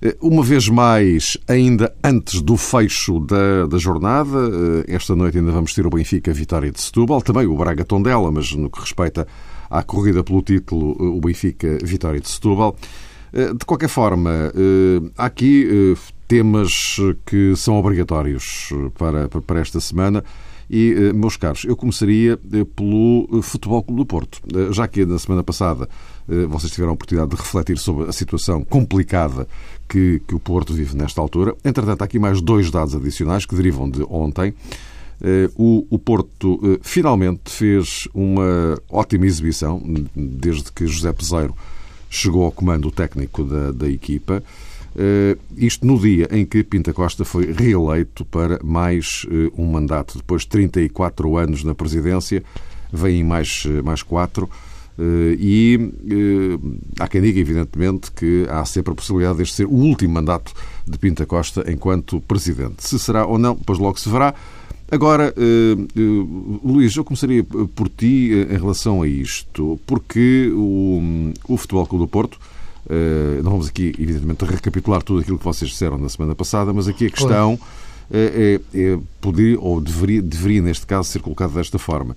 Eh, uma vez mais, ainda antes do fecho da, da jornada, eh, esta noite ainda vamos ter o Benfica Vitória de Setúbal, também o Braga Tondela, mas no que respeita à corrida pelo título, eh, o Benfica Vitória de Setúbal. De qualquer forma, há aqui temas que são obrigatórios para, para esta semana. E, meus caros, eu começaria pelo Futebol Clube do Porto. Já que na semana passada vocês tiveram a oportunidade de refletir sobre a situação complicada que, que o Porto vive nesta altura. Entretanto, há aqui mais dois dados adicionais que derivam de ontem. O, o Porto finalmente fez uma ótima exibição desde que José Peseiro chegou ao comando técnico da, da equipa. Uh, isto no dia em que Pinta Costa foi reeleito para mais um mandato. Depois de 34 anos na presidência, vêm mais, mais quatro. E há quem diga, evidentemente, que há sempre a possibilidade deste ser o último mandato de Pinta Costa enquanto presidente. Se será ou não, depois logo se verá. Agora, Luís, eu começaria por ti em relação a isto, porque o, o Futebol Clube do Porto não vamos aqui, evidentemente, recapitular tudo aquilo que vocês disseram na semana passada, mas aqui a questão é, é, é poder, ou deveria, deveria, neste caso, ser colocada desta forma.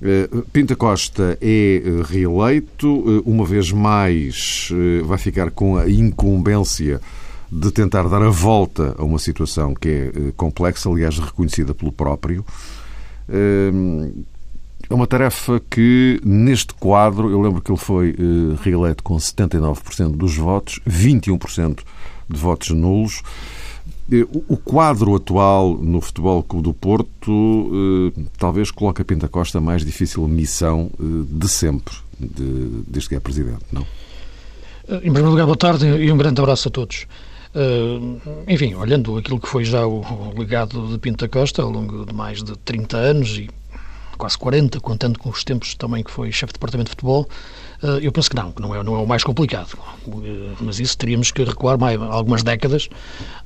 Uh, Pinta Costa é reeleito, uma vez mais vai ficar com a incumbência de tentar dar a volta a uma situação que é complexa, aliás, reconhecida pelo próprio. É uma tarefa que, neste quadro, eu lembro que ele foi reeleito com 79% dos votos, 21% de votos nulos. Eh, o quadro atual no Futebol Clube do Porto uh, talvez coloque a Pinta Costa a mais difícil missão uh, de sempre, de, desde que é Presidente, não? Em primeiro lugar, boa tarde e um grande abraço a todos. Uh, enfim, olhando aquilo que foi já o, o legado de Pinta Costa ao longo de mais de 30 anos e quase 40, contando com os tempos também que foi chefe de departamento de futebol, eh, eu penso que não, que não é, não é o mais complicado. Eh, mas isso teríamos que recuar mais, algumas décadas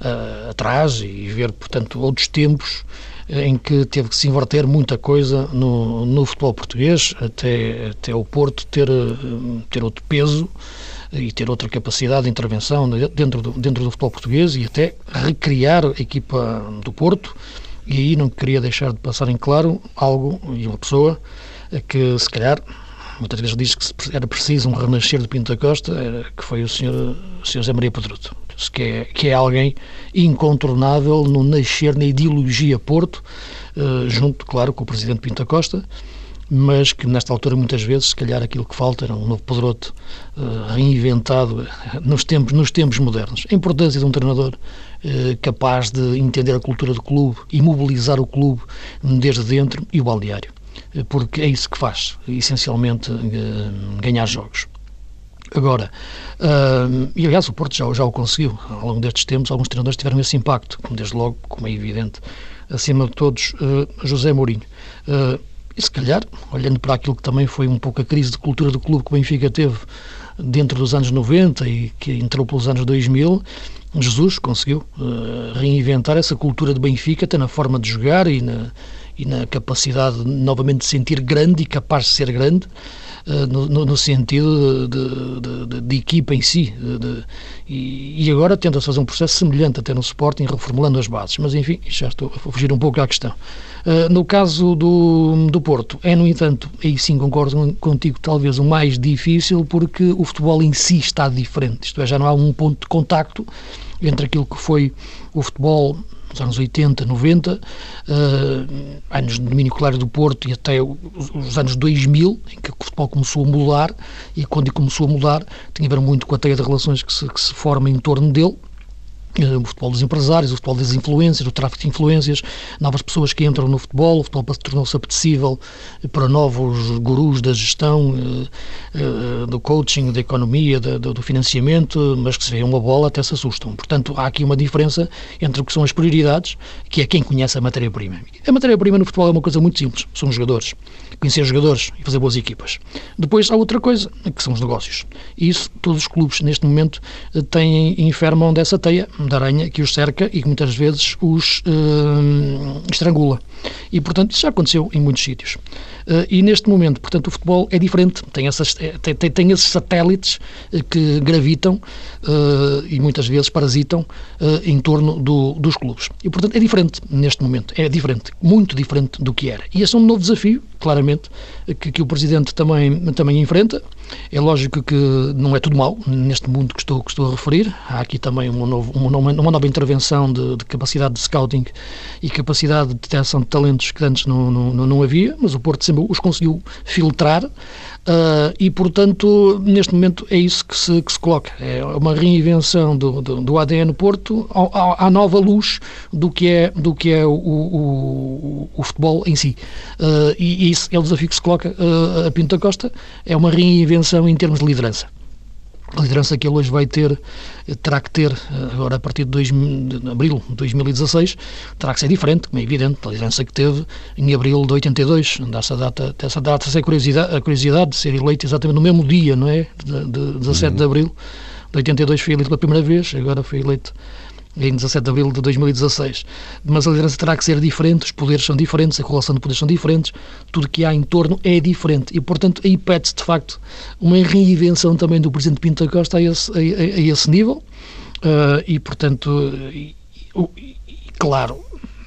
uh, atrás e ver, portanto, outros tempos em que teve que se inverter muita coisa no, no futebol português, até, até o Porto ter, ter outro peso e ter outra capacidade de intervenção dentro do, dentro do futebol português e até recriar a equipa do Porto e aí não queria deixar de passar em claro algo e uma pessoa que, se calhar, muitas vezes diz que era preciso um renascer de Pinto da Costa, era, que foi o senhor, o senhor Zé Maria Pedroto, que é, que é alguém incontornável no nascer na ideologia Porto, uh, junto, claro, com o presidente Pinto da Costa, mas que nesta altura muitas vezes, se calhar, aquilo que falta era um novo Pedroto uh, reinventado nos tempos, nos tempos modernos. A importância de um treinador capaz de entender a cultura do clube e mobilizar o clube desde dentro e o balneário, porque é isso que faz, essencialmente, ganhar jogos. Agora, uh, e aliás o Porto já, já o conseguiu, ao longo destes tempos, alguns treinadores tiveram esse impacto, desde logo, como é evidente, acima de todos, uh, José Mourinho. Uh, e se calhar, olhando para aquilo que também foi um pouco a crise de cultura do clube que o Benfica teve dentro dos anos 90 e que entrou pelos anos 2000, Jesus conseguiu reinventar essa cultura de Benfica, até na forma de jogar e na, e na capacidade novamente de sentir grande e capaz de ser grande. Uh, no, no, sentido de, de, de, de, equipa em si. E, e, agora tenta-se fazer um processo semelhante até no Sporting, reformulando as bases. Mas, enfim, já estou a fugir um pouco à questão. Uh, no caso do, do Porto, é, no entanto, aí sim concordo contigo, talvez o mais difícil, porque o futebol em si está diferente. Isto é, já não há um ponto de contacto entre aquilo que foi o futebol nos anos 80, 90, uh, anos de domínio claro do Porto e até os, os, anos 2000, em que o futebol começou a mudar, e quando começou a mudar, tinha a ver muito com a teia de relações que se, que se forma em torno dele, eh, o futebol dos empresários, o futebol das influências, o tráfico de influências, novas pessoas que entram no futebol, o futebol tornou-se apetecível para novos gurus da gestão, eh, eh, do coaching, da economia, do financiamento, mas que se vêem uma bola até se assustam. Portanto, há aqui uma diferença entre o que são as prioridades, que é quem conhece a matéria-prima. A matéria-prima no futebol é uma coisa muito simples, são os jogadores. Conhecer jogadores e fazer boas equipas. Depois há outra coisa, que são os negócios. E isso todos os clubes, neste momento, têm, enfermam dessa teia da aranha que os cerca e que muitas vezes os uh, estrangula. E, portanto, isso já aconteceu em muitos sítios. Uh, e neste momento, portanto, o futebol é diferente. Tem, essas, eh, tem, tem, tem esses satélites que gravitam e muitas vezes parasitam em torno do, dos clubes. E, portanto, é diferente neste momento. É diferente, muito diferente do que era. E esse é um novo desafio, claramente, que, que o Presidente também, também enfrenta. É lógico que não é tudo mau neste mundo que estou, que estou a referir. Há aqui também uma, novo, uma, uma nova intervenção de, de, capacidade de scouting e capacidade de detecção de talentos que antes não, não, não havia, mas o Porto sempre os conseguiu filtrar Uh, e, portanto, neste momento é isso que se, que se coloca. É uma reinvenção do, do, do ADN Porto à, nova luz do que é, do que é o, o, o futebol em si. Uh, e, e isso é o desafio que se coloca uh, a Pinto da Costa. É uma reinvenção em termos de liderança a liderança que ele hoje vai ter, terá que ter, agora a partir de, de abril de 2016, terá que ser diferente, como é evidente, a liderança que teve em abril de 82, dessa data, dessa data ser curiosidade, a curiosidade de ser eleito exatamente no mesmo dia, não é? De, de 17 uhum. de abril de 82 foi eleito pela primeira vez, agora foi eleito em 17 de abril de 2016. Mas a liderança terá que ser diferente, os poderes são diferentes, a correlação de poderes são diferentes, tudo que há em torno é diferente. E, portanto, aí pede-se, de facto, uma reinvenção também do Presidente Pinto da Costa a esse, a, a esse nível. Uh, e, portanto, e, e, claro,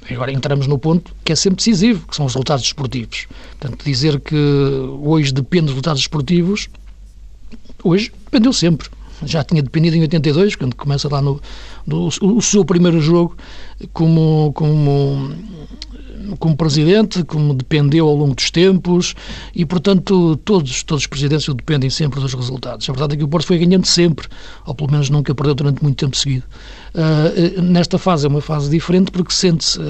agora entramos no ponto que é sempre decisivo, que são os resultados desportivos. Portanto, dizer que hoje depende dos resultados desportivos, hoje dependeu sempre já tinha dependido em 82, quando começa lá no, no o, seu primeiro jogo como, como, como presidente, como dependeu ao longo dos tempos e, portanto, todos, todos os presidentes dependem sempre dos resultados. A verdade é que o Porto foi ganhando sempre, ou pelo menos nunca perdeu durante muito tempo seguido. Uh, nesta fase é uma fase diferente porque sente-se uh,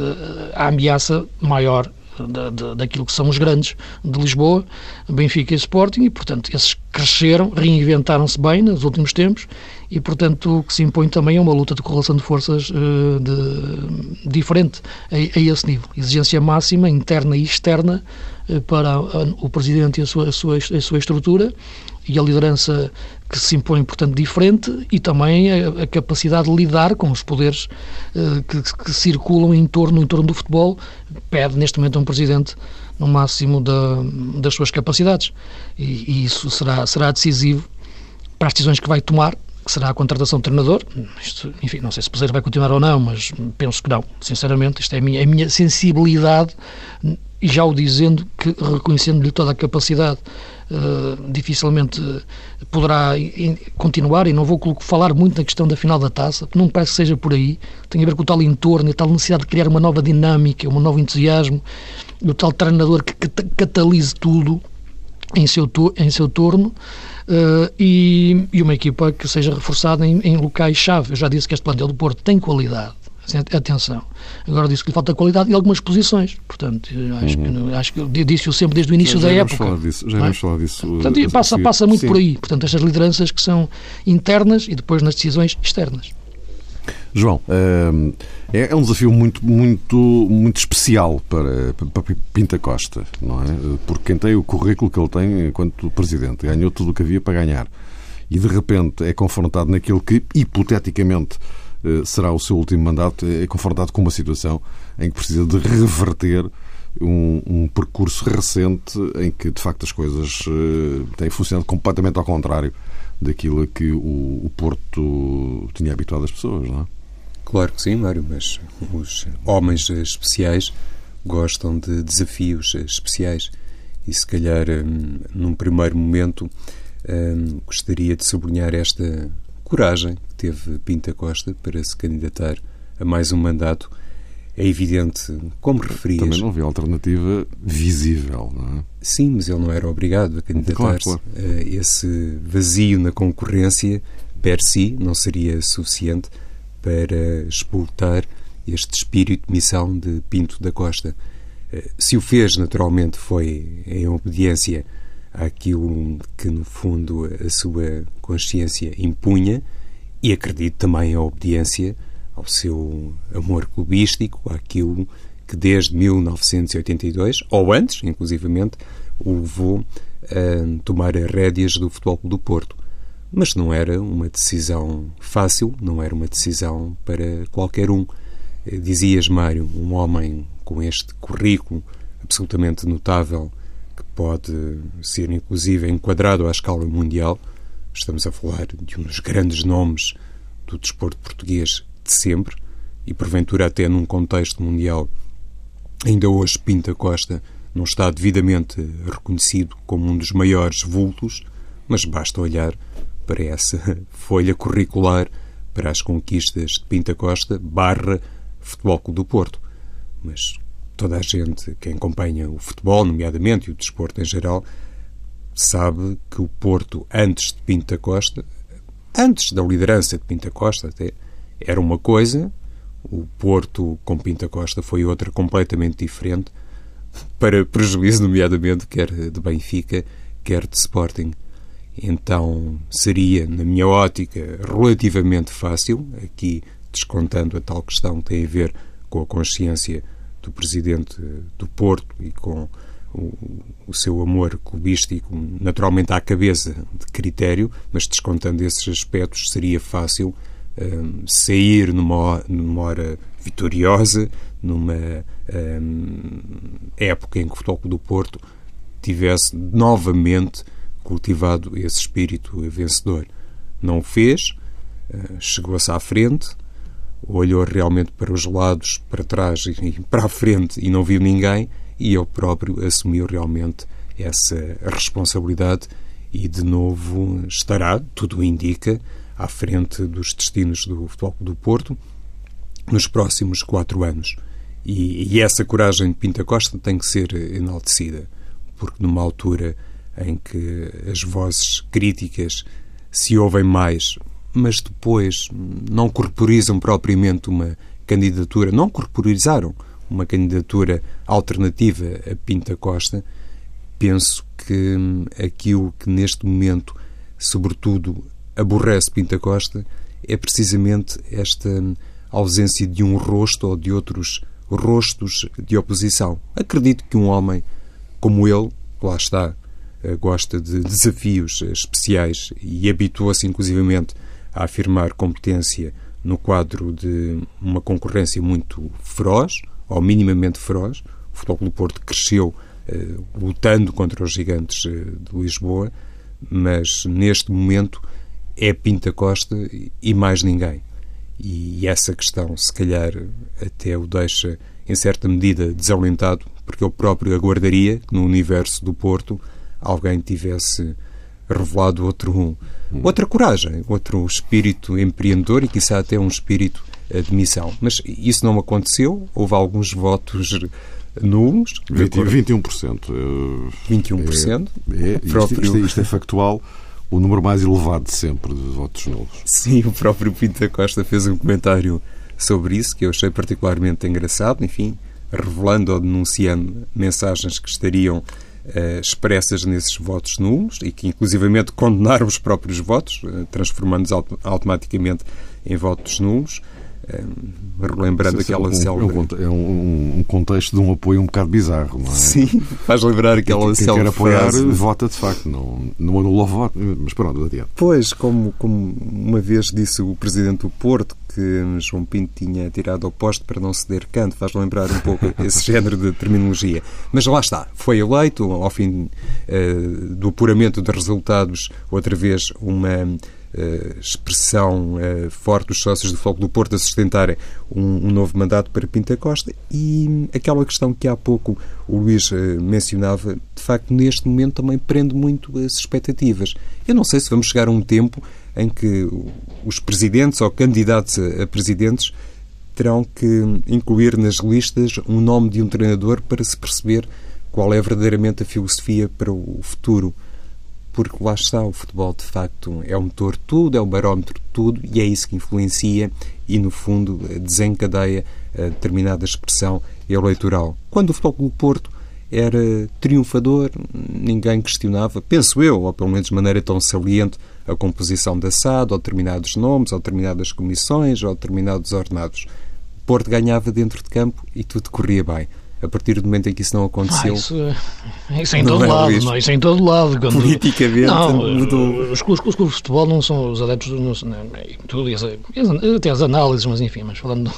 a ameaça maior da, da, daquilo que são os grandes de Lisboa, Benfica e Sporting, e, portanto, esses cresceram, reinventaram-se bem nos últimos tempos, e, portanto, o que se impõe também é uma luta de correlação de forças uh, de, diferente a, a, esse nível. Exigência máxima, interna e externa, uh, para a, o Presidente e a sua, a sua, a sua estrutura, e a liderança que se impõe, portanto, diferente e também a, a capacidade de lidar com os poderes uh, que, que, circulam em torno, em torno do futebol, pede neste momento um presidente no máximo da, das suas capacidades. E, e, isso será, será decisivo para as decisões que vai tomar, que será a contratação de treinador. Isto, enfim, não sei se o Peseiro vai continuar ou não, mas penso que não. Sinceramente, isto é a minha, a minha sensibilidade e já o dizendo que reconhecendo-lhe toda a capacidade uh, dificilmente poderá continuar e não vou falar muito na questão da final da taça, porque não me parece que seja por aí, tem a ver com o tal entorno e tal necessidade de criar uma nova dinâmica, um novo entusiasmo, o tal treinador que catalise tudo em seu, em seu torno uh, e, e, uma equipa que seja reforçada em, em locais-chave. Eu já disse que este plantel do Porto tem qualidade, Atenção. Agora disse que lhe falta qualidade e algumas posições. Portanto, acho, uhum. que, acho que disse-o sempre desde o início já, da já época. Falar disso, já vamos é? falar disso. Portanto, uh, passa, passa muito Sim. por aí. Portanto, estas lideranças que são internas e depois nas decisões externas. João, uh, é, é um desafio muito, muito, muito especial para, para Pinta Costa, não é? Porque quem tem o currículo que ele tem enquanto presidente, ganhou tudo o que havia para ganhar e de repente é confrontado naquilo que, hipoteticamente, será o seu último mandato, é confrontado com uma situação em que precisa de reverter um, um, percurso recente em que, de facto, as coisas uh, têm funcionado completamente ao contrário daquilo a que o, o, Porto tinha habituado as pessoas, não é? Claro que sim, Mário, mas os homens especiais gostam de desafios especiais e, se calhar, um, num primeiro momento, um, gostaria de sublinhar esta coragem que teve Pinta Costa para se candidatar a mais um mandato. É evidente, como referias... Também não havia alternativa visível, não é? Sim, mas ele não era obrigado a candidatar-se. Claro, claro. Esse vazio na concorrência, per si, não seria suficiente para explotar este espírito de missão de Pinto da Costa. Eh, se o fez, naturalmente, foi em obediência àquilo que, no fundo, a sua consciência impunha e acredito também em obediência ao seu amor clubístico, àquilo que desde 1982, ou antes, inclusivamente, o levou a tomar as rédeas do Futebol do Porto. Mas não era uma decisão fácil, não era uma decisão para qualquer um. Dizias, Mário, um homem com este currículo absolutamente notável, pode ser inclusive enquadrado à escala mundial. Estamos a falar de um dos grandes nomes do desporto português de sempre e, porventura, até num contexto mundial. Ainda hoje, Pinta Costa não está devidamente reconhecido como um dos maiores vultos, mas basta olhar para essa folha curricular para as conquistas de Pinta Costa barra Futebol Clube do Porto. Mas toda a gente, quem acompanha o futebol, nomeadamente, e o desporto em geral, sabe que o Porto, antes de Pinta Costa, antes da liderança de Pinta Costa até, era uma coisa, o Porto com Pinta Costa foi outra completamente diferente, para prejuízo, nomeadamente, quer de Benfica, quer de Sporting. Então seria, na minha ótica, relativamente fácil, aqui descontando a tal questão que tem a ver com a consciência do presidente do Porto e com o, seu amor clubístico, naturalmente à cabeça de critério, mas descontando esses aspectos, seria fácil um, sair numa, numa hora vitoriosa, numa um, época em que o Futebol do Porto tivesse novamente cultivado esse espírito vencedor. Não o fez, uh, chegou-se à frente, olhou realmente para os lados, para trás e para a frente e não viu ninguém, e ele próprio assumiu realmente essa responsabilidade e de novo estará, tudo indica, à frente dos destinos do Futebol do Porto nos próximos quatro anos. E, e, essa coragem de Pinta Costa tem que ser enaltecida, porque numa altura em que as vozes críticas se ouvem mais, mas depois não corporizam propriamente uma candidatura, não corporizaram uma candidatura alternativa a Pinta Costa, penso que aquilo que neste momento, sobretudo, aborrece Pinta Costa é precisamente esta ausência de um rosto ou de outros rostos de oposição. Acredito que um homem como ele, lá está, eh, gosta de desafios especiais e habituou-se inclusivamente a afirmar competência no quadro de uma concorrência muito feroz, ou minimamente feroz. O Futebol do Porto cresceu eh, lutando contra os gigantes eh, de Lisboa, mas neste momento é Pinta Costa e mais ninguém. E essa questão, se calhar, até o deixa, em certa medida, desalentado, porque ele próprio aguardaria que no universo do Porto alguém tivesse revelado outro, outra coragem, outro espírito empreendedor e, quizá, até um espírito de missão. Mas isso não aconteceu, houve alguns votos nulos. 20, 21%. 21%. É, é, próprio... isto, isto, é factual. O número mais elevado de sempre de votos nulos. Sim, o próprio Pinto da Costa fez um comentário sobre isso que eu achei particularmente engraçado, enfim, revelando ou denunciando mensagens que estariam expressas nesses votos nulos e que inclusivamente condenaram os próprios votos, uh, transformando-os auto automaticamente em votos nulos. Um, relembrando Sim, aquela um, célebre... É um, um, contexto de um apoio um bocado bizarro, não é? Sim, faz lembrar aquela quem, célebre quer apoiar, frase... vota de facto, não, não anula o voto, mas pronto, adiante. Pois, como, como uma vez disse o Presidente do Porto, que João Pinto tinha tirado ao posto para não ceder canto, faz lembrar um pouco esse género de terminologia. Mas lá está, foi eleito, ao fim uh, do apuramento de resultados, outra vez uma expressão uh, forte dos sócios do Foco do Porto a sustentarem um, um, novo mandato para Pinta Costa e aquela questão que há pouco o Luís uh, mencionava, de facto, neste momento também prende muito as expectativas. Eu não sei se vamos chegar a um tempo em que os presidentes ou candidatos a presidentes terão que incluir nas listas um nome de um treinador para se perceber qual é verdadeiramente a filosofia para o futuro porque lá está, o futebol de facto é o motor de tudo, é o barómetro de tudo e é isso que influencia e, no fundo, desencadeia a determinada expressão eleitoral. Quando o Futebol do Porto era triunfador, ninguém questionava, penso eu, ou pelo menos de maneira tão saliente, a composição da SAD, ou determinados nomes, ou determinadas comissões, ou determinados ordenados. O Porto ganhava dentro de campo e tudo corria bem. A partir do momento em que isso não aconteceu. Ah, isso, é, isso é em todo é lado, não, isso em todo lado. Quando, Politicamente não, mudou. Os clubes, os clubes de futebol não são os adeptos, não, não, tudo, até as análises, mas enfim, mas falando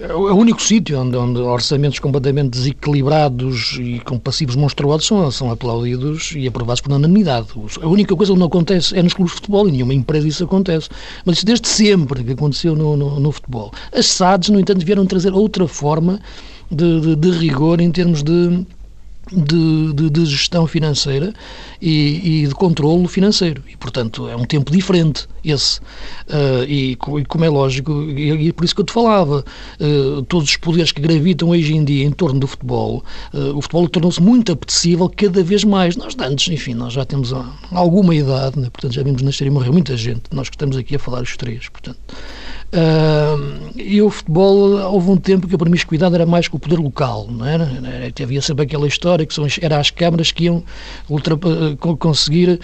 é o único sítio onde, onde, orçamentos completamente desequilibrados e com passivos monstruosos são, são aplaudidos e aprovados por unanimidade. A única coisa que não acontece é nos clubes de futebol, em nenhuma empresa isso acontece. Mas isso desde sempre que aconteceu no, no, no futebol. As SADs, no entanto, vieram trazer outra forma de, de, de rigor em termos de de, de, de, gestão financeira e, e, de controlo financeiro. E, portanto, é um tempo diferente esse. Uh, e, e, como é lógico, e, é por isso que eu te falava, uh, todos os poderes que gravitam hoje em dia em torno do futebol, uh, o futebol tornou-se muito apetecível cada vez mais. Nós antes, enfim, nós já temos alguma idade, né? portanto já vimos nascer e morrer muita gente, nós que estamos aqui a falar os três, portanto... Uh, e o futebol, houve um tempo que a promiscuidade era mais com o poder local, não era? Havia sempre aquela história que são, eram as câmaras que iam ultra, uh, conseguir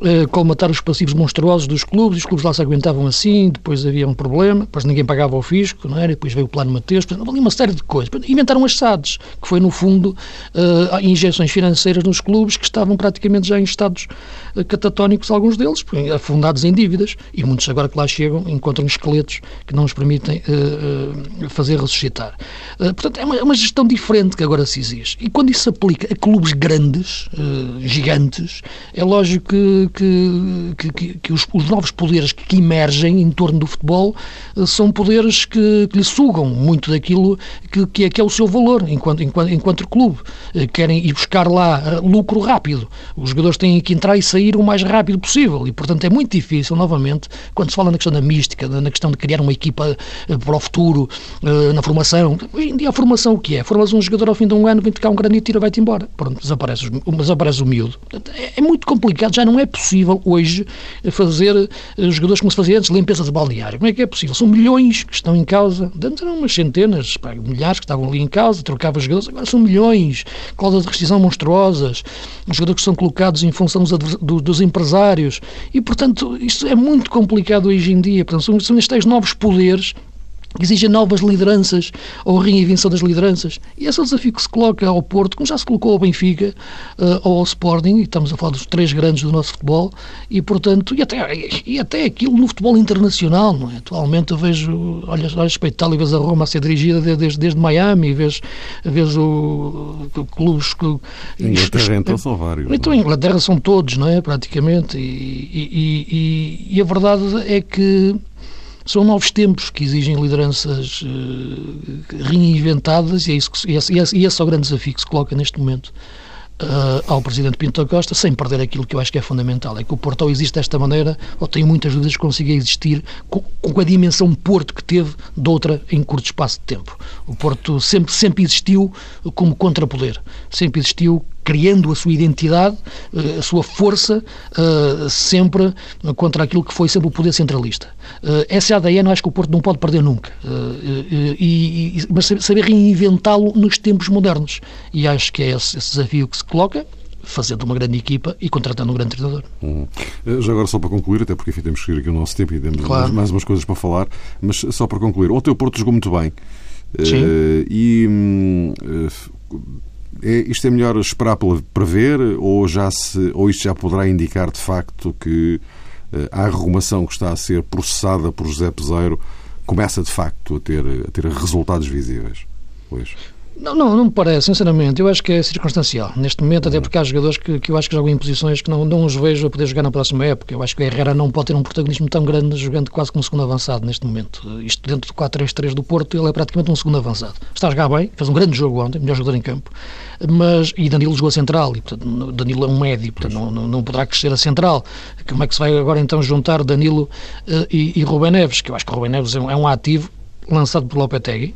uh, colmatar os passivos monstruosos dos clubes, os clubes lá se aguentavam assim, depois havia um problema, depois ninguém pagava o fisco, não era? Depois veio o plano Mateus, portanto, uma série de coisas. Inventaram as SADs, que foi, no fundo, uh, injeções financeiras nos clubes que estavam praticamente já em estados catatónicos, alguns deles, afundados em dívidas, e muitos agora que lá chegam encontram esqueletos que não os permitem uh, fazer ressuscitar. Portanto, é uma, é uma, gestão diferente que agora se exige. E quando isso se aplica a clubes grandes, gigantes, é lógico que, que, que, que os, os, novos poderes que emergem em torno do futebol são poderes que, lhe sugam muito daquilo que, é, que é o seu valor enquanto, enquanto, enquanto clube. querem ir buscar lá lucro rápido. Os jogadores têm que entrar e sair o mais rápido possível. E, portanto, é muito difícil, novamente, quando se fala na questão da mística, na questão de criar uma equipa eh, para o futuro, eh, na formação. Hoje em dia a formação o que é? Formas um jogador ao fim de um ano, vem tocar um granito e vai-te embora. Pronto, desaparece, desaparece o miúdo. É, é muito complicado, já não é possível hoje fazer eh, jogadores como se fazia antes, limpeza de balneário. Como é que é possível? São milhões que estão em causa. Antes eram umas centenas, pá, milhares que estavam ali em causa, trocavam jogadores, agora são milhões. Cláusulas de rescisão monstruosas, os jogadores que são colocados em função dos, dos empresários. E, portanto, isto é muito complicado hoje em dia. Portanto, são, são estes novos poderes que exigem novas lideranças ou reinvenção das lideranças. E esse é o desafio que se coloca ao Porto, como já se colocou ao Benfica ou ao Sporting, e estamos a falar dos três grandes do nosso futebol, e portanto, e até, e até aquilo no futebol internacional, não é? Atualmente eu vejo, olha, olha Espetal e vês a Roma a ser dirigida desde, desde Miami, e vês, vês o, o clubes que... Inglaterra então são vários. Então em Inglaterra são todos, não é? Praticamente, e, e, e, e a verdade é que são novos tempos que exigem lideranças uh, reinventadas e, é isso que, e, esse, e esse é o grande desafio que se coloca neste momento uh, ao Presidente Pinto da Costa, sem perder aquilo que eu acho que é fundamental. É que o Porto ou existe desta maneira, ou tenho muitas dúvidas que consiga existir com, com, a dimensão Porto que teve de outra em curto espaço de tempo. O Porto sempre, sempre existiu como contrapoder, sempre existiu criando a sua identidade, eh, a sua força, eh, sempre contra aquilo que foi sempre o poder centralista. Eh, essa ADN acho que o Porto não pode perder nunca, e, mas saber reinventá-lo nos tempos modernos. E acho que é esse, esse desafio que se coloca, fazendo uma grande equipa e contratando um grande treinador. Hum. Já agora, só para concluir, até porque enfim, temos que seguir aqui o nosso tempo e temos claro. mais umas coisas para falar, mas só para concluir, ontem o Porto jogou muito bem. Sim. Uh, e é, isto é melhor esperar para ver ou, já se, ou isto já poderá indicar de facto que uh, a arrumação que está a ser processada por José Peseiro começa de facto a ter, a ter resultados visíveis? Pois. Não, não, não me parece, sinceramente. Eu acho que é circunstancial. Neste momento, até porque há jogadores que, que eu acho que jogam em posições que não, não os vejo a poder jogar na próxima época. Eu acho que o Herrera não pode ter um protagonismo tão grande jogando quase como segundo avançado neste momento. Isto dentro do 4-3-3 do Porto, ele é praticamente um segundo avançado. Está a jogar bem, fez um grande jogo ontem, melhor jogador em campo. Mas, e Danilo jogou a central, e portanto, Danilo é um médio, portanto não, não, não, poderá crescer a central. Como é que se vai agora então juntar Danilo uh, e, e Rubem Neves? Que eu acho que o Rubem Neves é um, é um ativo lançado por Lopetegui,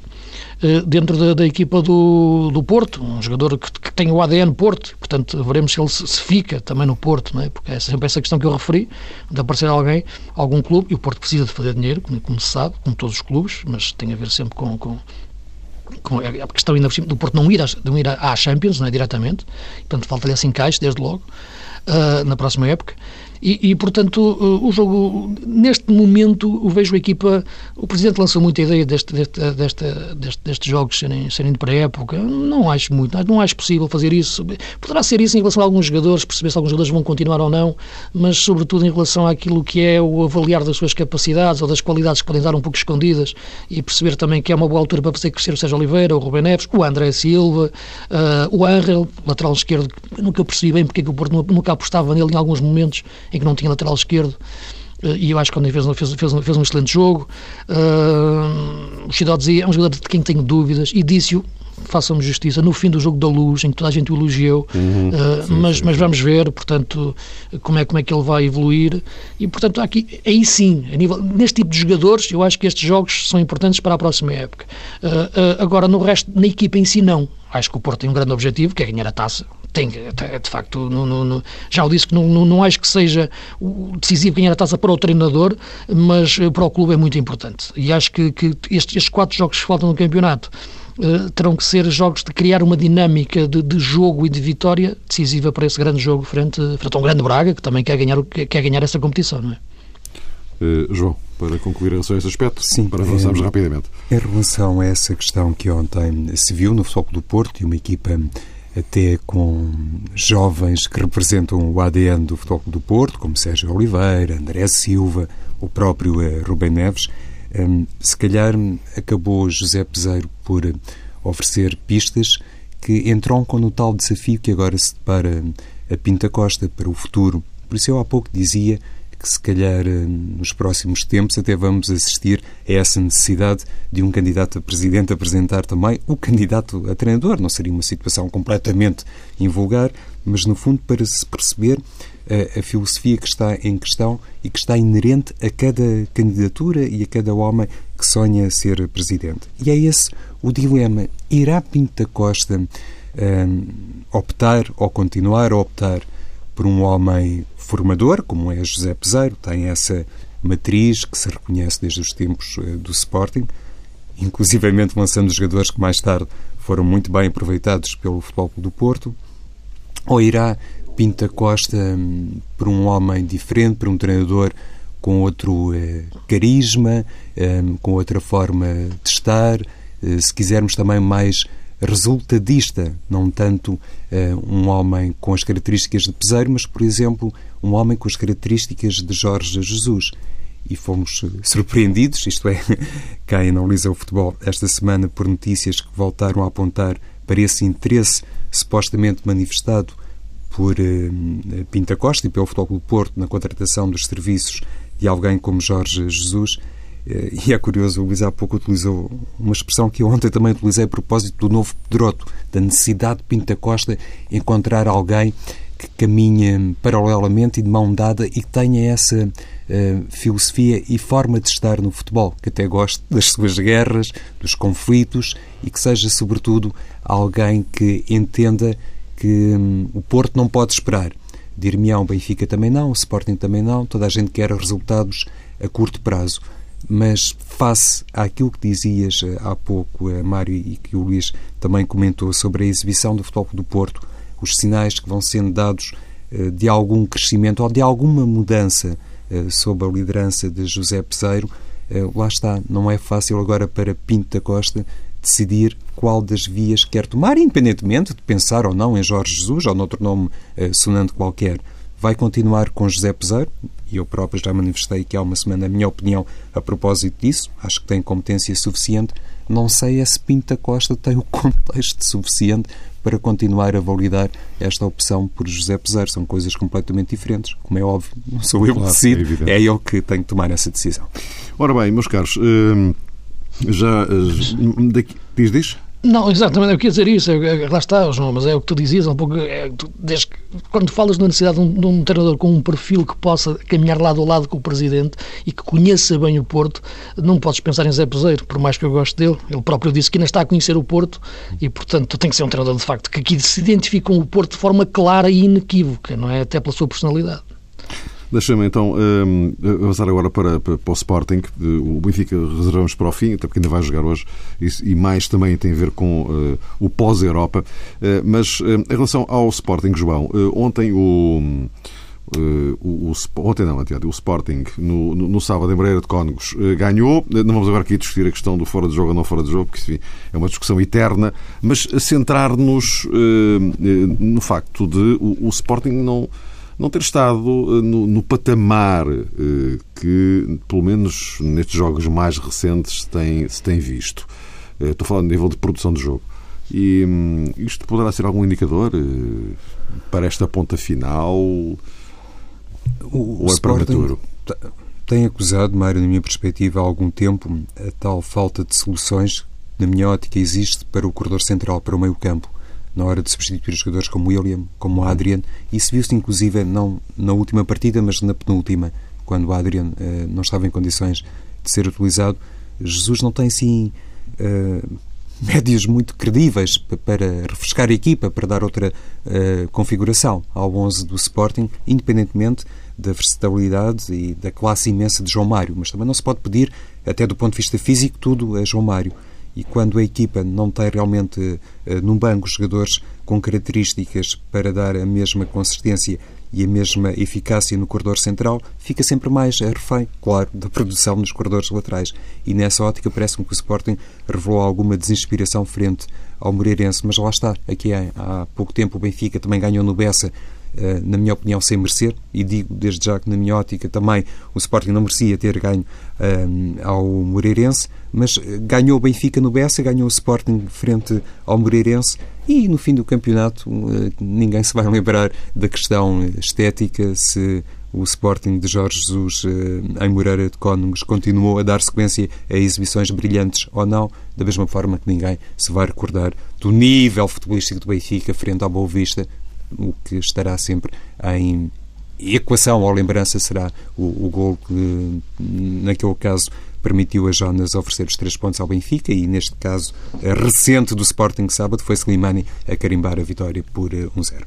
dentro da, da, equipa do, do Porto, um jogador que, que, tem o ADN Porto, portanto veremos se ele se, se, fica também no Porto, não é? porque é sempre essa questão que eu referi, de aparecer alguém, algum clube, e o Porto precisa de fazer dinheiro, como, como se sabe, como todos os clubes, mas tem a ver sempre com, com com a questão ainda do Porto não ir, não ir à Champions, não é, diretamente, portanto falta-lhe esse encaixe, desde logo, uh, na próxima época, e, e, portanto, o jogo, neste momento, vejo a equipa. O Presidente lançou muita ideia deste, deste, deste, deste, destes jogos serem, serem de pré-época. Não acho muito, não acho possível fazer isso. Poderá ser isso em relação a alguns jogadores, perceber se alguns jogadores vão continuar ou não, mas, sobretudo, em relação àquilo que é o avaliar das suas capacidades ou das qualidades que podem estar um pouco escondidas e perceber também que é uma boa altura para fazer crescer o Sérgio Oliveira, o Rubem Neves, o André Silva, uh, o Angel, lateral esquerdo. Nunca percebi bem porque é que o Porto nunca apostava nele em alguns momentos em que não tinha lateral esquerdo eh, e eu acho que quando fez, fez, fez, fez um excelente jogo. Uh, o Chidó dizia, é um jogador de quem tenho dúvidas, e disse-o, façam-me justiça, no fim do jogo da luz, em que toda a gente o elogiou, uhum, uh, sim, mas, sim, mas vamos ver, portanto, como é, como é que ele vai evoluir, e portanto, aqui, aí sim, a nível, neste tipo de jogadores, eu acho que estes jogos são importantes para a próxima época. Uh, agora, no resto, na equipa em si, não. Acho que o Porto tem um grande objetivo, que é ganhar a taça, tem, de facto, no, no, no, já o disse que não, não, não, acho que seja decisivo ganhar a taça para o treinador, mas eh, para o clube é muito importante. E acho que, que estes, estes quatro jogos que faltam no campeonato uh, terão que ser jogos de criar uma dinâmica de, de, jogo e de vitória decisiva para esse grande jogo frente, frente a um grande Braga, que também quer ganhar, quer ganhar essa competição, não é? Uh, João, para concluir a esse aspecto, Sim, para avançarmos é, rapidamente. Em relação a essa questão que ontem se viu no Futebol do Porto e uma equipa até com jovens que representam o ADN do Futebol do Porto, como Sérgio Oliveira, André Silva, o próprio eh, Rubem Neves. Um, se calhar acabou José Peseiro por oferecer pistas que entroncam no tal desafio que agora se depara a Pinta Costa para o futuro. Por isso eu há pouco dizia que se calhar eh, nos próximos tempos até vamos assistir a essa necessidade de um candidato a presidente apresentar também o candidato a treinador. Não seria uma situação completamente invulgar, mas no fundo para se perceber a, eh, a filosofia que está em questão e que está inerente a cada candidatura e a cada homem que sonha ser presidente. E é esse o dilema. Irá Pinta Costa um, eh, optar ou continuar a optar por um homem formador, como é José Peseiro, tem essa matriz que se reconhece desde os tempos eh, do Sporting, inclusivamente lançando jogadores que mais tarde foram muito bem aproveitados pelo Futebol do Porto, ou irá Pinta Costa hum, por um homem diferente, por um treinador com outro eh, carisma, hum, com outra forma de estar, eh, se quisermos também mais resultadista, não tanto uh, um homem com as características de Peseiro, mas, por exemplo, um homem com as características de Jorge Jesus. E fomos eh, surpreendidos, isto é, quem analisa o futebol esta semana, por notícias que voltaram a apontar para esse interesse supostamente manifestado por uh, Pinta Costa e pelo Futebol do Porto na contratação dos serviços de alguém como Jorge Jesus. E é curioso, o Luís há pouco utilizou uma expressão que eu ontem também utilizei a propósito do novo Pedroto, da necessidade de Pinta Costa encontrar alguém que caminhe paralelamente e de mão dada e que tenha essa uh, filosofia e forma de estar no futebol, que até goste das suas guerras, dos conflitos e que seja, sobretudo, alguém que entenda que um, o Porto não pode esperar. Dir-me-ão, Benfica também não, o Sporting também não, toda a gente quer resultados a curto prazo mas face àquilo que dizias eh, há pouco, eh, Mário, e que o Luís também comentou sobre a exibição do Futebol do Porto, os sinais que vão sendo dados eh, de algum crescimento ou de alguma mudança sob a liderança de José Peseiro, lá está, não é fácil agora para Pinto da Costa decidir qual das vias quer tomar, independentemente de pensar ou não em Jorge Jesus ou noutro nome sonante qualquer. Vai continuar com José Peseiro, e eu próprio já manifestei que há uma semana a minha opinião a propósito disso, acho que tem competência suficiente. Não sei é se Pinta Costa tem o contexto suficiente para continuar a validar esta opção por José Peseiro. São coisas completamente diferentes. Como é óbvio, não sou eu claro, que decido, é, é eu que tenho que tomar essa decisão. Ora bem, meus caros, hum, já. Hum, daqui, diz, diz? Não, exatamente, eu queria dizer isso, é, lá está, João, mas é o que tu dizias, um pouco, é, tu, desde quando falas da necessidade de um, de um, treinador com um perfil que possa caminhar lado a lado com o Presidente e que conheça bem o Porto, não podes pensar em Zé Peseiro, por mais que eu goste dele, ele próprio disse que ainda está a conhecer o Porto e, portanto, tem que ser um treinador de facto que aqui se identifique com o Porto de forma clara e inequívoca, não é? Até pela sua personalidade. Deixa-me então um, avançar agora para, para, para, o Sporting. O Benfica reservamos para o fim, até porque ainda vai jogar hoje, e, mais também tem a ver com uh, o pós-Europa. Uh, mas uh, em relação ao Sporting, João, ontem o. Uh, o, o, ontem não, o Sporting no, no, no, sábado em Breira de Cónegos uh, ganhou. Não vamos agora aqui discutir a questão do fora de jogo ou não fora de jogo, porque enfim, é uma discussão eterna, mas centrar-nos uh, no facto de o, o Sporting não não ter estado eh, no, no patamar eh, que, pelo menos nestes jogos mais recentes, se tem, se tem visto. Eh, estou falando a nível de produção de jogo. E hum, isto poderá ser algum indicador para esta ponta final? O, ou é prematuro? Tem acusado, Mário, na minha perspectiva, há algum tempo, a tal falta de soluções, na minha ótica, existe para o corredor central, para o meio campo na hora de substituir jogadores como William, como Adrian. Isso viu-se inclusive não na última partida, mas na penúltima, quando o Adrian uh, não estava em condições de ser utilizado. Jesus não tem assim uh, médios muito credíveis para refrescar a equipa, para dar outra uh, configuração ao 11 do Sporting, independentemente da versatilidade e da classe imensa de João Mário. Mas também não se pode pedir, até do ponto de vista físico, tudo a João Mário e quando a equipa não tem realmente uh, num banco jogadores com características para dar a mesma consistência e a mesma eficácia no corredor central, fica sempre mais refém, claro, da produção nos corredores laterais. E nessa ótica parece-me que o Sporting revelou alguma desinspiração frente ao Moreirense, mas lá está, aqui há pouco tempo o Benfica também ganhou no Bessa eh, na minha opinião, sem merecer, e digo desde já que, na minha ótica, também o Sporting não merecia ter ganho um, eh, ao Moreirense, mas eh, ganhou o Benfica no Bessa, ganhou o Sporting frente ao Moreirense, e no fim do campeonato ninguém se vai lembrar da questão estética se o Sporting de Jorge Jesus em Moreira de Cónegos continuou a dar sequência a exibições brilhantes ou não, da mesma forma que ninguém se vai recordar do nível futebolístico do Benfica frente ao Boa Vista o que estará sempre em equação ou lembrança será o, o gol que, naquele caso, permitiu a Jonas oferecer os três pontos ao Benfica e, neste caso, recente do Sporting sábado, foi Slimani a carimbar a vitória por 1-0.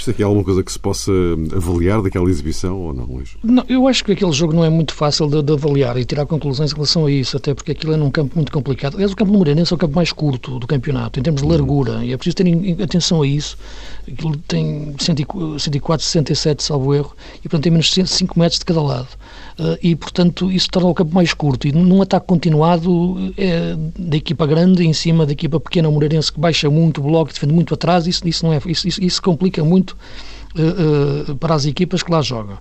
Eh, isto aqui alguma coisa que se possa avaliar daquela exibição ou não, Luís? Não, eu acho que aquele jogo não é muito fácil de, de, avaliar e tirar conclusões em relação a isso, até porque aquilo é num campo muito complicado. Aliás, o campo do Moreirense é o campo mais curto do campeonato, em termos de uhum. largura, e é preciso ter atenção a isso. Aquilo tem 104, 67, salvo erro, e portanto tem menos de 5 metros de cada lado. Uh, e, portanto, isso torna o campo mais curto. E num ataque continuado é, da equipa grande em cima da equipa pequena, o Moreirense, que baixa muito o bloco, defende muito atrás, isso, isso, não é, isso, isso, isso complica muito para as equipas que lá jogam.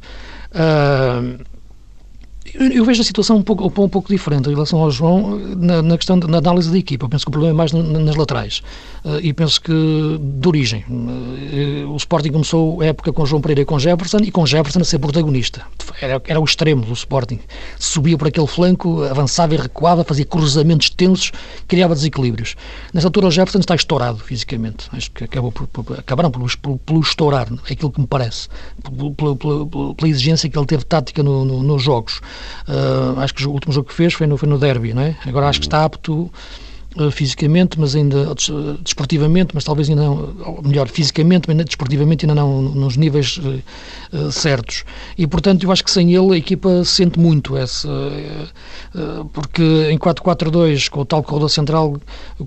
Eu vejo a situação um pouco, um pouco diferente em relação ao João na, na questão da análise da equipa. Eu penso que o problema é mais nas laterais. Uh, e penso que de origem. Uh, o Sporting começou a época com João Pereira e com Jefferson e com Jefferson a ser protagonista. Era, era o extremo do Sporting. Subia por aquele flanco, avançava e recuava, fazia cruzamentos tensos, criava desequilíbrios. Nessa altura o Jefferson está estourado fisicamente. Acho que acabou por, por, acabaram por estourar, é aquilo que me parece. Pela, pela, pela exigência que ele teve tática no, no, nos jogos. Uh, acho que o último jogo que fez foi no, foi no derby, não é? Agora acho que está apto uh, fisicamente, mas ainda desportivamente, mas talvez ainda não, melhor, fisicamente, mas desportivamente ainda não nos níveis certos. E portanto eu acho que sem ele a equipa sente muito essa, porque em 4-4-2, com o tal corredor central,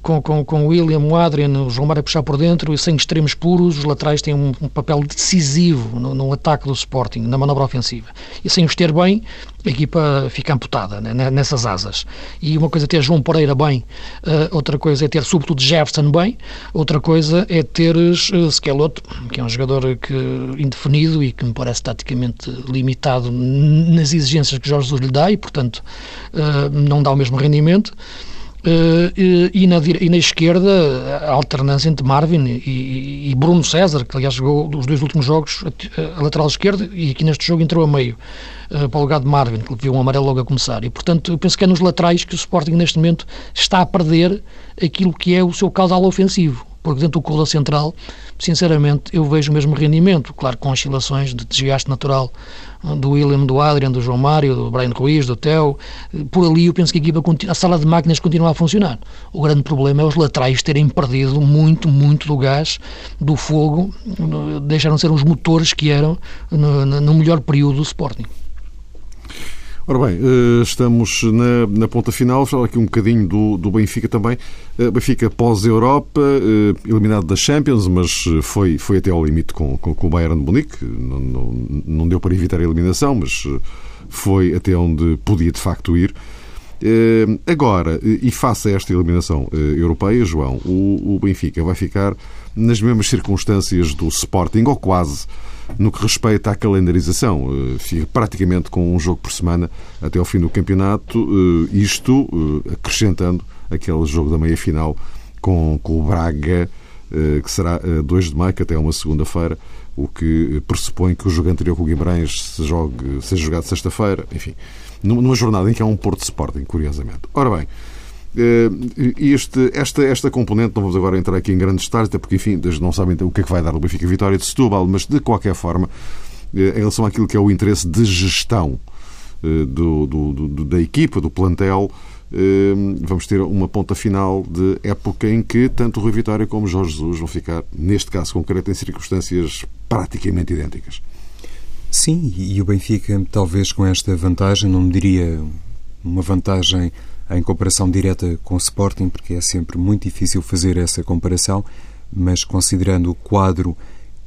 com, com, com o William, o Adrian, o João Mário a puxar por dentro e sem extremos puros, os laterais têm um, um papel decisivo no, no ataque do Sporting, na manobra ofensiva. E sem os ter bem, a equipa fica amputada né, nessas asas. E uma coisa é ter João Pereira bem, uh, outra coisa é ter, sobretudo, Jefferson bem, outra coisa é teres uh, Skeloto, que é um jogador que, indefinido e que me parece taticamente limitado nas exigências que Jorge Jesus lhe dá e, portanto, uh, não dá o mesmo rendimento. Uh, e, na, e na esquerda a alternância entre Marvin e, e, Bruno César, que aliás jogou os dois últimos jogos a, a lateral esquerda e aqui neste jogo entrou a meio uh, para o lugar de Marvin, que viu um amarelo logo a começar. E portanto eu penso que é nos laterais que o Sporting neste momento está a perder aquilo que é o seu causal ofensivo porque dentro do cola central, sinceramente, eu vejo o mesmo rendimento, claro, com oscilações de desgaste natural do William, do Adrian, do João Mário, do Brian Ruiz, do Theo, por ali eu penso que a, equipa, a sala de máquinas continua a funcionar. O grande problema é os laterais terem perdido muito, muito do gás, do fogo, deixaram de ser os motores que eram no, no melhor período do Sporting. Ora bem, eh, estamos na, na ponta final. Falar aqui um bocadinho do, do Benfica também. Eh, Benfica pós-Europa, eh, eliminado da Champions, mas foi, foi até ao limite com, com, com o Bayern de Munique. Não, não, não deu para evitar a eliminação, mas foi até onde podia de facto ir. Agora, e face a esta eliminação europeia, João, o, o Benfica vai ficar nas mesmas circunstâncias do Sporting, ou quase, no que respeita à calendarização. Eh, fica praticamente com um jogo por semana até ao fim do campeonato, eh, isto eh, acrescentando aquele jogo da meia-final com, com o Braga, que será 2 de maio, que até é uma segunda-feira, o que pressupõe que o jogo anterior com o Guimarães se jogue, seja jogado sexta-feira, enfim, numa jornada em que há um Porto Sporting, curiosamente. Ora bem, este, esta, esta componente, não vamos agora entrar aqui em grandes detalhes, até porque, enfim, não sabem o que é que vai dar o Benfica Vitória de Setúbal, mas de qualquer forma, eh, em relação àquilo que é o interesse de gestão eh, do, do, do, da equipa, do plantel, vamos ter uma ponta final de época em que tanto o Rui Vitória como o Jorge Jesus vão ficar, neste caso concreto, em circunstâncias praticamente idênticas. Sim, e o Benfica, talvez com esta vantagem, não diria uma vantagem em comparação direta com o Sporting, porque é sempre muito difícil fazer essa comparação, mas considerando o quadro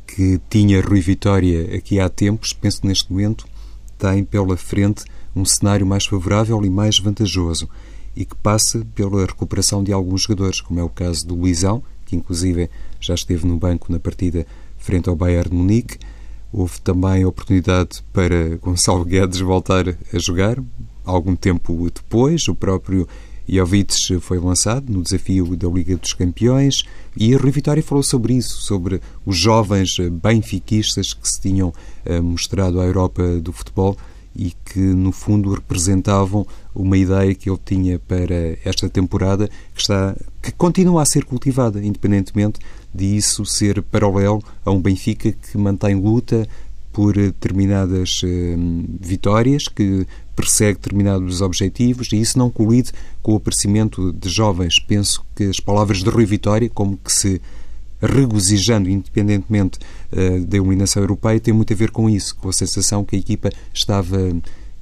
que tinha Rui Vitória aqui há tempos, penso que neste momento tem pela frente um cenário mais favorável e mais vantajoso e que passa pela recuperação de alguns jogadores, como é o caso do Luizão, que inclusive já esteve no banco na partida frente ao Bayern de Munique. Houve também a oportunidade para Gonçalo Guedes voltar a jogar, algum tempo depois, o próprio Jovic foi lançado no desafio da Liga dos Campeões e Rui Vitória falou sobre isso, sobre os jovens benfiquistas que se tinham eh, mostrado à Europa do futebol e que, no fundo, representavam uma ideia que ele tinha para esta temporada que, está, que continua a ser cultivada, independentemente de isso ser paralelo a um Benfica que mantém luta por determinadas eh, vitórias, que persegue determinados objetivos e isso não colide com o aparecimento de jovens. Penso que as palavras de Rui Vitória, como que se regozijando independentemente uh, da eliminação europeia, tem muito a ver com isso, com a sensação que a equipa estava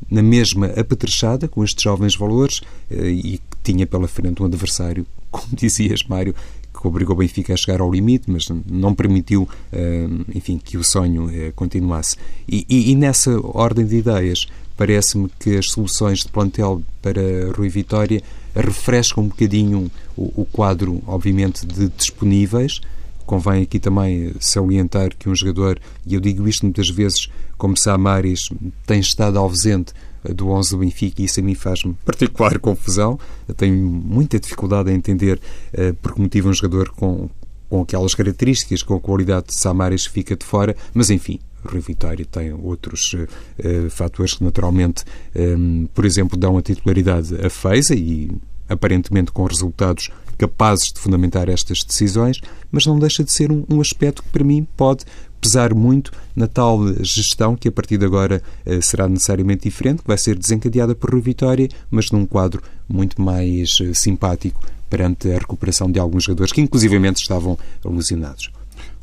na mesma apetrechada com estes jovens valores e que tinha pela frente um adversário, como dizias, Mário, que obrigou o Benfica a chegar ao limite, mas não permitiu, uh, enfim, que o sonho continuasse. E, e, e nessa ordem de ideias, Parece-me que as soluções de plantel para Rui Vitória refrescam um bocadinho o, o quadro, obviamente, de disponíveis. Convém aqui também salientar que um jogador, e eu digo isto muitas vezes, como Samaris, tem estado ausente do 11 do Benfica e isso a mim faz-me particular confusão. Eu tenho muita dificuldade em entender uh, por que motivo um jogador com, com aquelas características, com a qualidade de Samaris fica de fora, mas enfim, Rui Vitória tem outros uh, fatores que naturalmente, um, por exemplo, dão a titularidade a Feiza e aparentemente com resultados capazes de fundamentar estas decisões, mas não deixa de ser um, um aspecto que para mim pode pesar muito na tal gestão que a partir de agora uh, será necessariamente diferente, que vai ser desencadeada por Rui Vitória, mas num quadro muito mais uh, simpático perante a recuperação de alguns jogadores que inclusivamente estavam alucinados.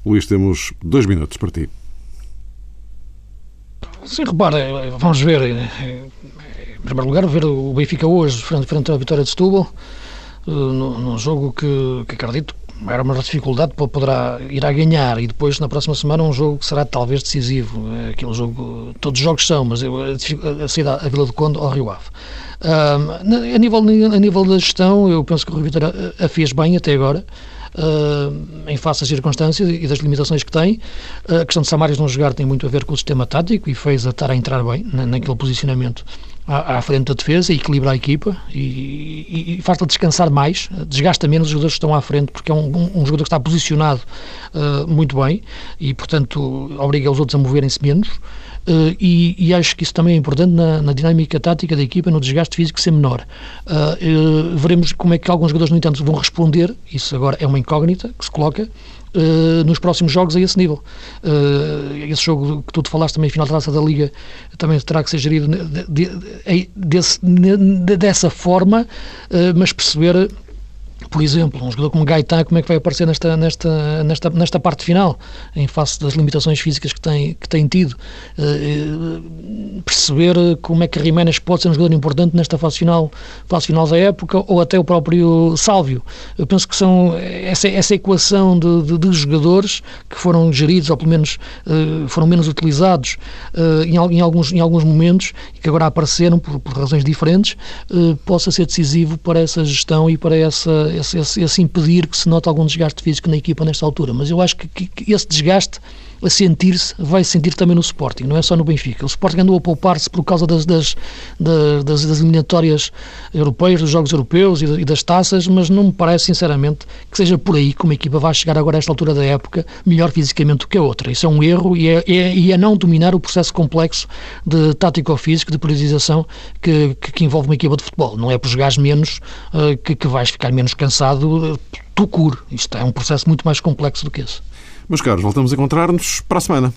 Luís, temos dois minutos para ti. Sim, repara, vamos ver, em primeiro lugar, ver o Benfica hoje, frente, frente à vitória de Setúbal, eh, num jogo que, que acredito era uma dificuldade, poderá ir a ganhar e depois na próxima semana um jogo que será talvez decisivo. É aquele jogo, todos os jogos são, mas a, a saída à Vila do Conde ao Rio Ave. Um, a, nível, a nível da gestão, eu penso que o Rio Vitória a fez bem até agora uh, em face às circunstâncias e das limitações que tem. A questão de Samaris não jogar tem muito a ver com o sistema tático e fez a estar a entrar bem naquele posicionamento à, à frente da defesa, equilibra a equipa e, e, e faz-la descansar mais, desgasta menos os jogadores que estão à frente, porque é um, um, um jogador que está posicionado uh, muito bem e, portanto, obriga os outros a moverem-se menos. Uh, e, e, acho que isso também é importante na, na, dinâmica tática da equipa, no desgaste físico ser menor. Uh, uh, veremos como é que alguns jogadores, no entanto, vão responder. Isso agora é uma incógnita que se coloca. Nos próximos jogos a esse nível. esse jogo que tu te falaste também, final da taça da Liga, também terá que ser gerido de, de, de, desse, dessa forma, mas perceber por exemplo, um jogador como Gaetan, como é que vai aparecer nesta, nesta, nesta, nesta parte final, em face das limitações físicas que tem, que tem tido? Uh, perceber como é que Jiménez pode ser um jogador importante nesta fase final, fase final da época, ou até o próprio Sálvio. Eu penso que são essa, essa equação de, de, de jogadores que foram geridos, ou pelo menos uh, foram menos utilizados uh, em, em, alguns, em alguns momentos, e que agora apareceram por, por razões diferentes, possa ser decisivo para essa gestão e para essa esse, esse, esse, impedir que se note algum desgaste físico na equipa nesta altura. Mas eu acho que, que, que esse desgaste a sentir-se, vai sentir também no Sporting, não é só no Benfica. O Sporting andou a poupar-se por causa das, das, das, das, eliminatórias europeias, dos Jogos Europeus e, das taças, mas não me parece, sinceramente, que seja por aí que uma equipa vai chegar agora a esta altura da época melhor fisicamente do que a outra. Isso é um erro e é, é, e é não dominar o processo complexo de tático-físico, de priorização que, que, que, envolve uma equipa de futebol. Não é por jogares menos uh, que, que vais ficar menos cansado, uh, tu cure. Isto é um processo muito mais complexo do que esse. Meus caros, voltamos a encontrar-nos para a semana.